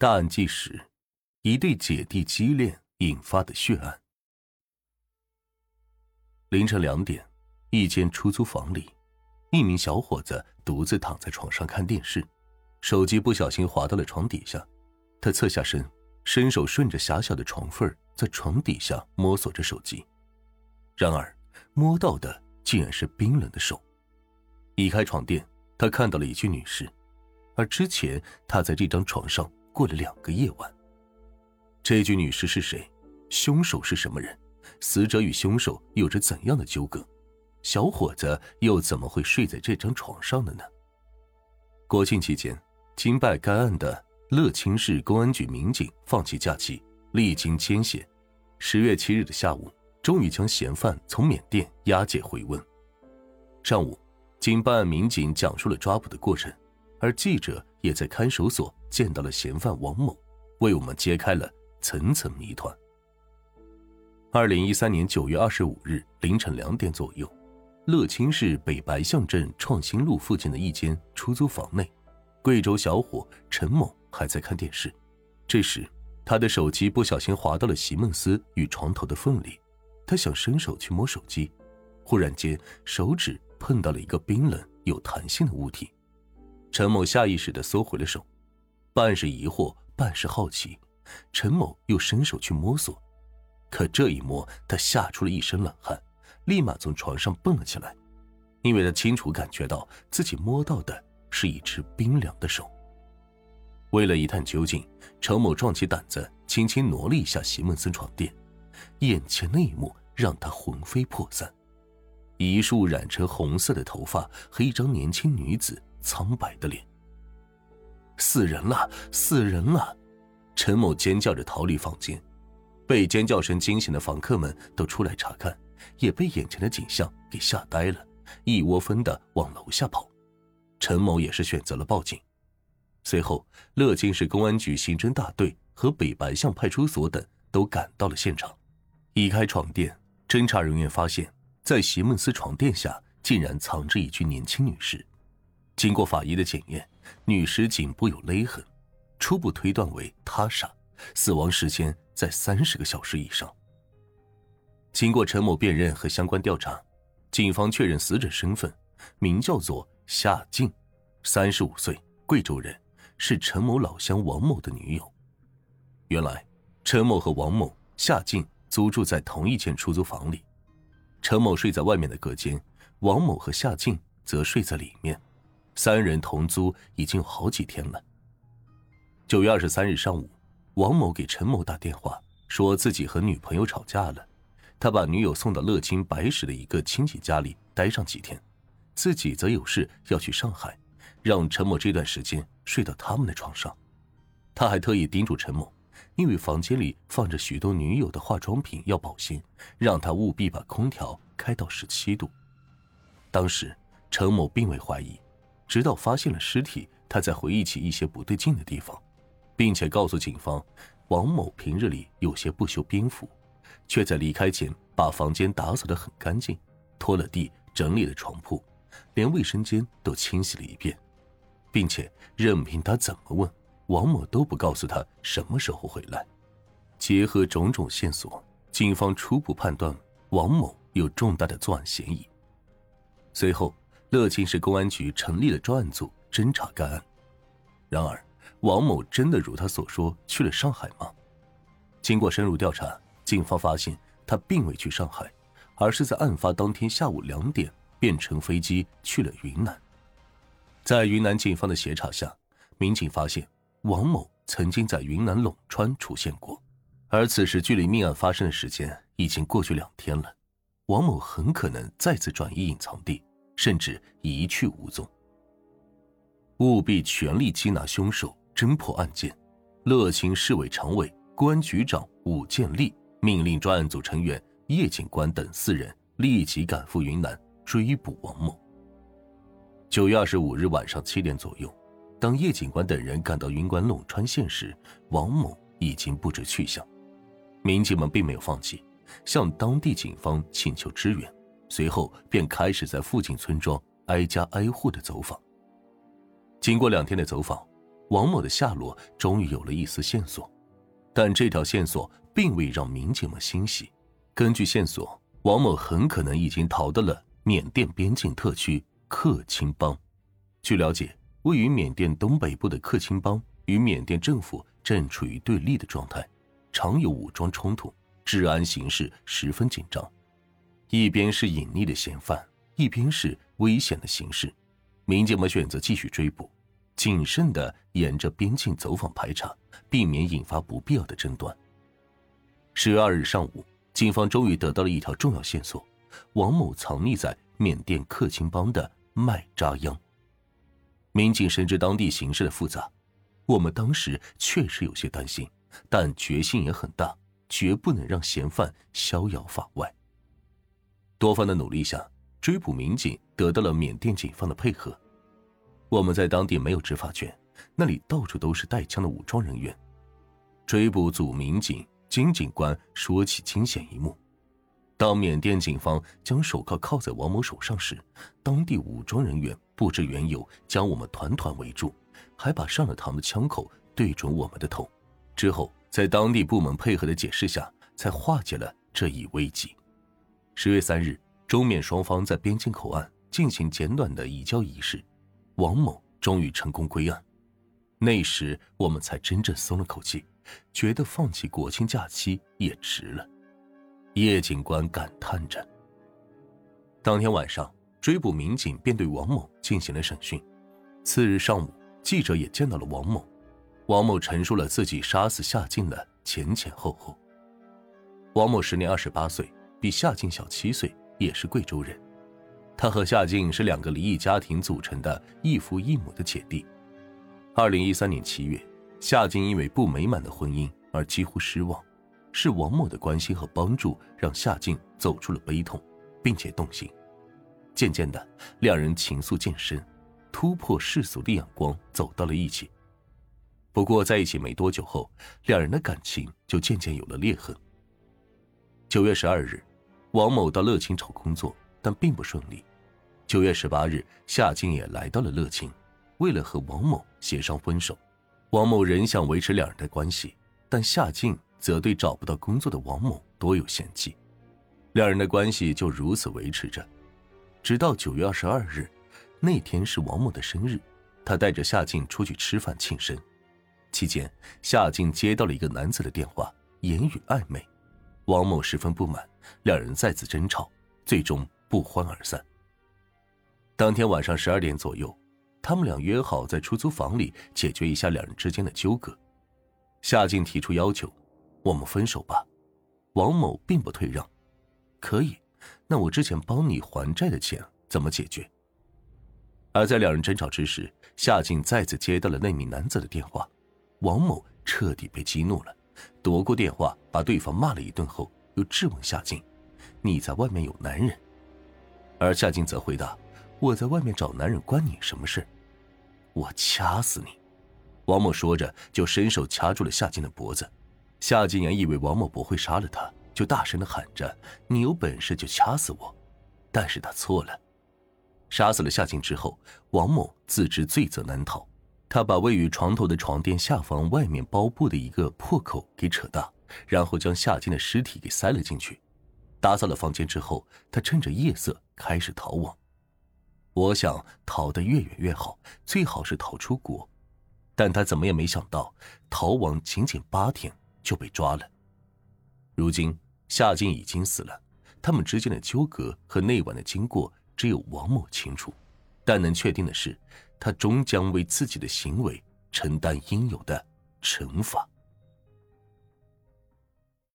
大案纪实：一对姐弟激恋引发的血案。凌晨两点，一间出租房里，一名小伙子独自躺在床上看电视，手机不小心滑到了床底下。他侧下身，伸手顺着狭小的床缝在床底下摸索着手机，然而摸到的竟然是冰冷的手。移开床垫，他看到了一具女尸，而之前他在这张床上。过了两个夜晚，这具女尸是谁？凶手是什么人？死者与凶手有着怎样的纠葛？小伙子又怎么会睡在这张床上的呢？国庆期间，经办该案的乐清市公安局民警放弃假期，历经艰险，十月七日的下午，终于将嫌犯从缅甸押解回温。上午，经办案民警讲述了抓捕的过程，而记者也在看守所。见到了嫌犯王某，为我们揭开了层层谜团。二零一三年九月二十五日凌晨两点左右，乐清市北白象镇创新路附近的一间出租房内，贵州小伙陈某还在看电视。这时，他的手机不小心滑到了席梦思与床头的缝里，他想伸手去摸手机，忽然间手指碰到了一个冰冷有弹性的物体，陈某下意识地缩回了手。半是疑惑，半是好奇，陈某又伸手去摸索，可这一摸，他吓出了一身冷汗，立马从床上蹦了起来，因为他清楚感觉到自己摸到的是一只冰凉的手。为了一探究竟，陈某壮起胆子，轻轻挪了一下席梦思床垫，眼前那一幕让他魂飞魄散，一束染成红色的头发和一张年轻女子苍白的脸。死人了！死人了！陈某尖叫着逃离房间，被尖叫声惊醒的房客们都出来查看，也被眼前的景象给吓呆了，一窝蜂的往楼下跑。陈某也是选择了报警。随后，乐清市公安局刑侦大队和北白象派出所等都赶到了现场。移开床垫，侦查人员发现，在席梦思床垫下竟然藏着一具年轻女尸。经过法医的检验。女尸颈部有勒痕，初步推断为他杀，死亡时间在三十个小时以上。经过陈某辨认和相关调查，警方确认死者身份，名叫做夏静，三十五岁，贵州人，是陈某老乡王某的女友。原来，陈某和王某、夏静租住在同一间出租房里，陈某睡在外面的隔间，王某和夏静则睡在里面。三人同租已经有好几天了。九月二十三日上午，王某给陈某打电话，说自己和女朋友吵架了，他把女友送到乐清白石的一个亲戚家里待上几天，自己则有事要去上海，让陈某这段时间睡到他们的床上。他还特意叮嘱陈某，因为房间里放着许多女友的化妆品要保鲜，让他务必把空调开到十七度。当时陈某并未怀疑。直到发现了尸体，他才回忆起一些不对劲的地方，并且告诉警方，王某平日里有些不修边幅，却在离开前把房间打扫得很干净，拖了地，整理了床铺，连卫生间都清洗了一遍，并且任凭他怎么问，王某都不告诉他什么时候回来。结合种种线索，警方初步判断王某有重大的作案嫌疑。随后。乐清市公安局成立了专案组侦查该案。然而，王某真的如他所说去了上海吗？经过深入调查，警方发现他并未去上海，而是在案发当天下午两点便乘飞机去了云南。在云南警方的协查下，民警发现王某曾经在云南陇川出现过，而此时距离命案发生的时间已经过去两天了，王某很可能再次转移隐藏地。甚至一去无踪。务必全力缉拿凶手，侦破案件。乐清市委常委、公安局长武建立命令专案组成员叶警官等四人立即赶赴云南追捕王某。九月二十五日晚上七点左右，当叶警官等人赶到云南陇川县时，王某已经不知去向。民警们并没有放弃，向当地警方请求支援。随后便开始在附近村庄挨家挨户的走访。经过两天的走访，王某的下落终于有了一丝线索，但这条线索并未让民警们欣喜。根据线索，王某很可能已经逃到了缅甸边境特区克钦邦。据了解，位于缅甸东北部的克钦邦与缅甸政府正处于对立的状态，常有武装冲突，治安形势十分紧张。一边是隐匿的嫌犯，一边是危险的形势，民警们选择继续追捕。谨慎的沿着边境走访排查，避免引发不必要的争端。十月二日上午，警方终于得到了一条重要线索：王某藏匿在缅甸克钦邦的麦扎央。民警深知当地形势的复杂，我们当时确实有些担心，但决心也很大，绝不能让嫌犯逍遥法外。多方的努力下，追捕民警得到了缅甸警方的配合。我们在当地没有执法权，那里到处都是带枪的武装人员。追捕组民警金警官说起惊险一幕：当缅甸警方将手铐铐在王某手上时，当地武装人员不知缘由将我们团团围住，还把上了膛的枪口对准我们的头。之后，在当地部门配合的解释下，才化解了这一危机。十月三日，中缅双方在边境口岸进行简短的移交仪式。王某终于成功归案，那时我们才真正松了口气，觉得放弃国庆假期也值了。叶警官感叹着。当天晚上，追捕民警便对王某进行了审讯。次日上午，记者也见到了王某。王某陈述了自己杀死夏静的前前后后。王某时年二十八岁，比夏静小七岁，也是贵州人。他和夏静是两个离异家庭组成的异父异母的姐弟。二零一三年七月，夏静因为不美满的婚姻而几乎失望，是王某的关心和帮助让夏静走出了悲痛，并且动心。渐渐的，两人情愫渐深，突破世俗的眼光，走到了一起。不过，在一起没多久后，两人的感情就渐渐有了裂痕。九月十二日，王某到乐清找工作，但并不顺利。九月十八日，夏静也来到了乐清，为了和王某协商分手。王某仍想维持两人的关系，但夏静则对找不到工作的王某多有嫌弃。两人的关系就如此维持着，直到九月二十二日，那天是王某的生日，他带着夏静出去吃饭庆生。期间，夏静接到了一个男子的电话，言语暧昧，王某十分不满，两人再次争吵，最终不欢而散。当天晚上十二点左右，他们俩约好在出租房里解决一下两人之间的纠葛。夏静提出要求：“我们分手吧。”王某并不退让：“可以，那我之前帮你还债的钱怎么解决？”而在两人争吵之时，夏静再次接到了那名男子的电话。王某彻底被激怒了，夺过电话把对方骂了一顿后，又质问夏静：“你在外面有男人？”而夏静则回答。我在外面找男人，关你什么事？我掐死你！王某说着，就伸手掐住了夏静的脖子。夏静原以为王某不会杀了他，就大声的喊着：“你有本事就掐死我！”但是他错了。杀死了夏静之后，王某自知罪责难逃，他把位于床头的床垫下方外面包布的一个破口给扯大，然后将夏静的尸体给塞了进去。打扫了房间之后，他趁着夜色开始逃亡。我想逃得越远越好，最好是逃出国。但他怎么也没想到，逃亡仅仅八天就被抓了。如今夏静已经死了，他们之间的纠葛和那晚的经过只有王某清楚。但能确定的是，他终将为自己的行为承担应有的惩罚。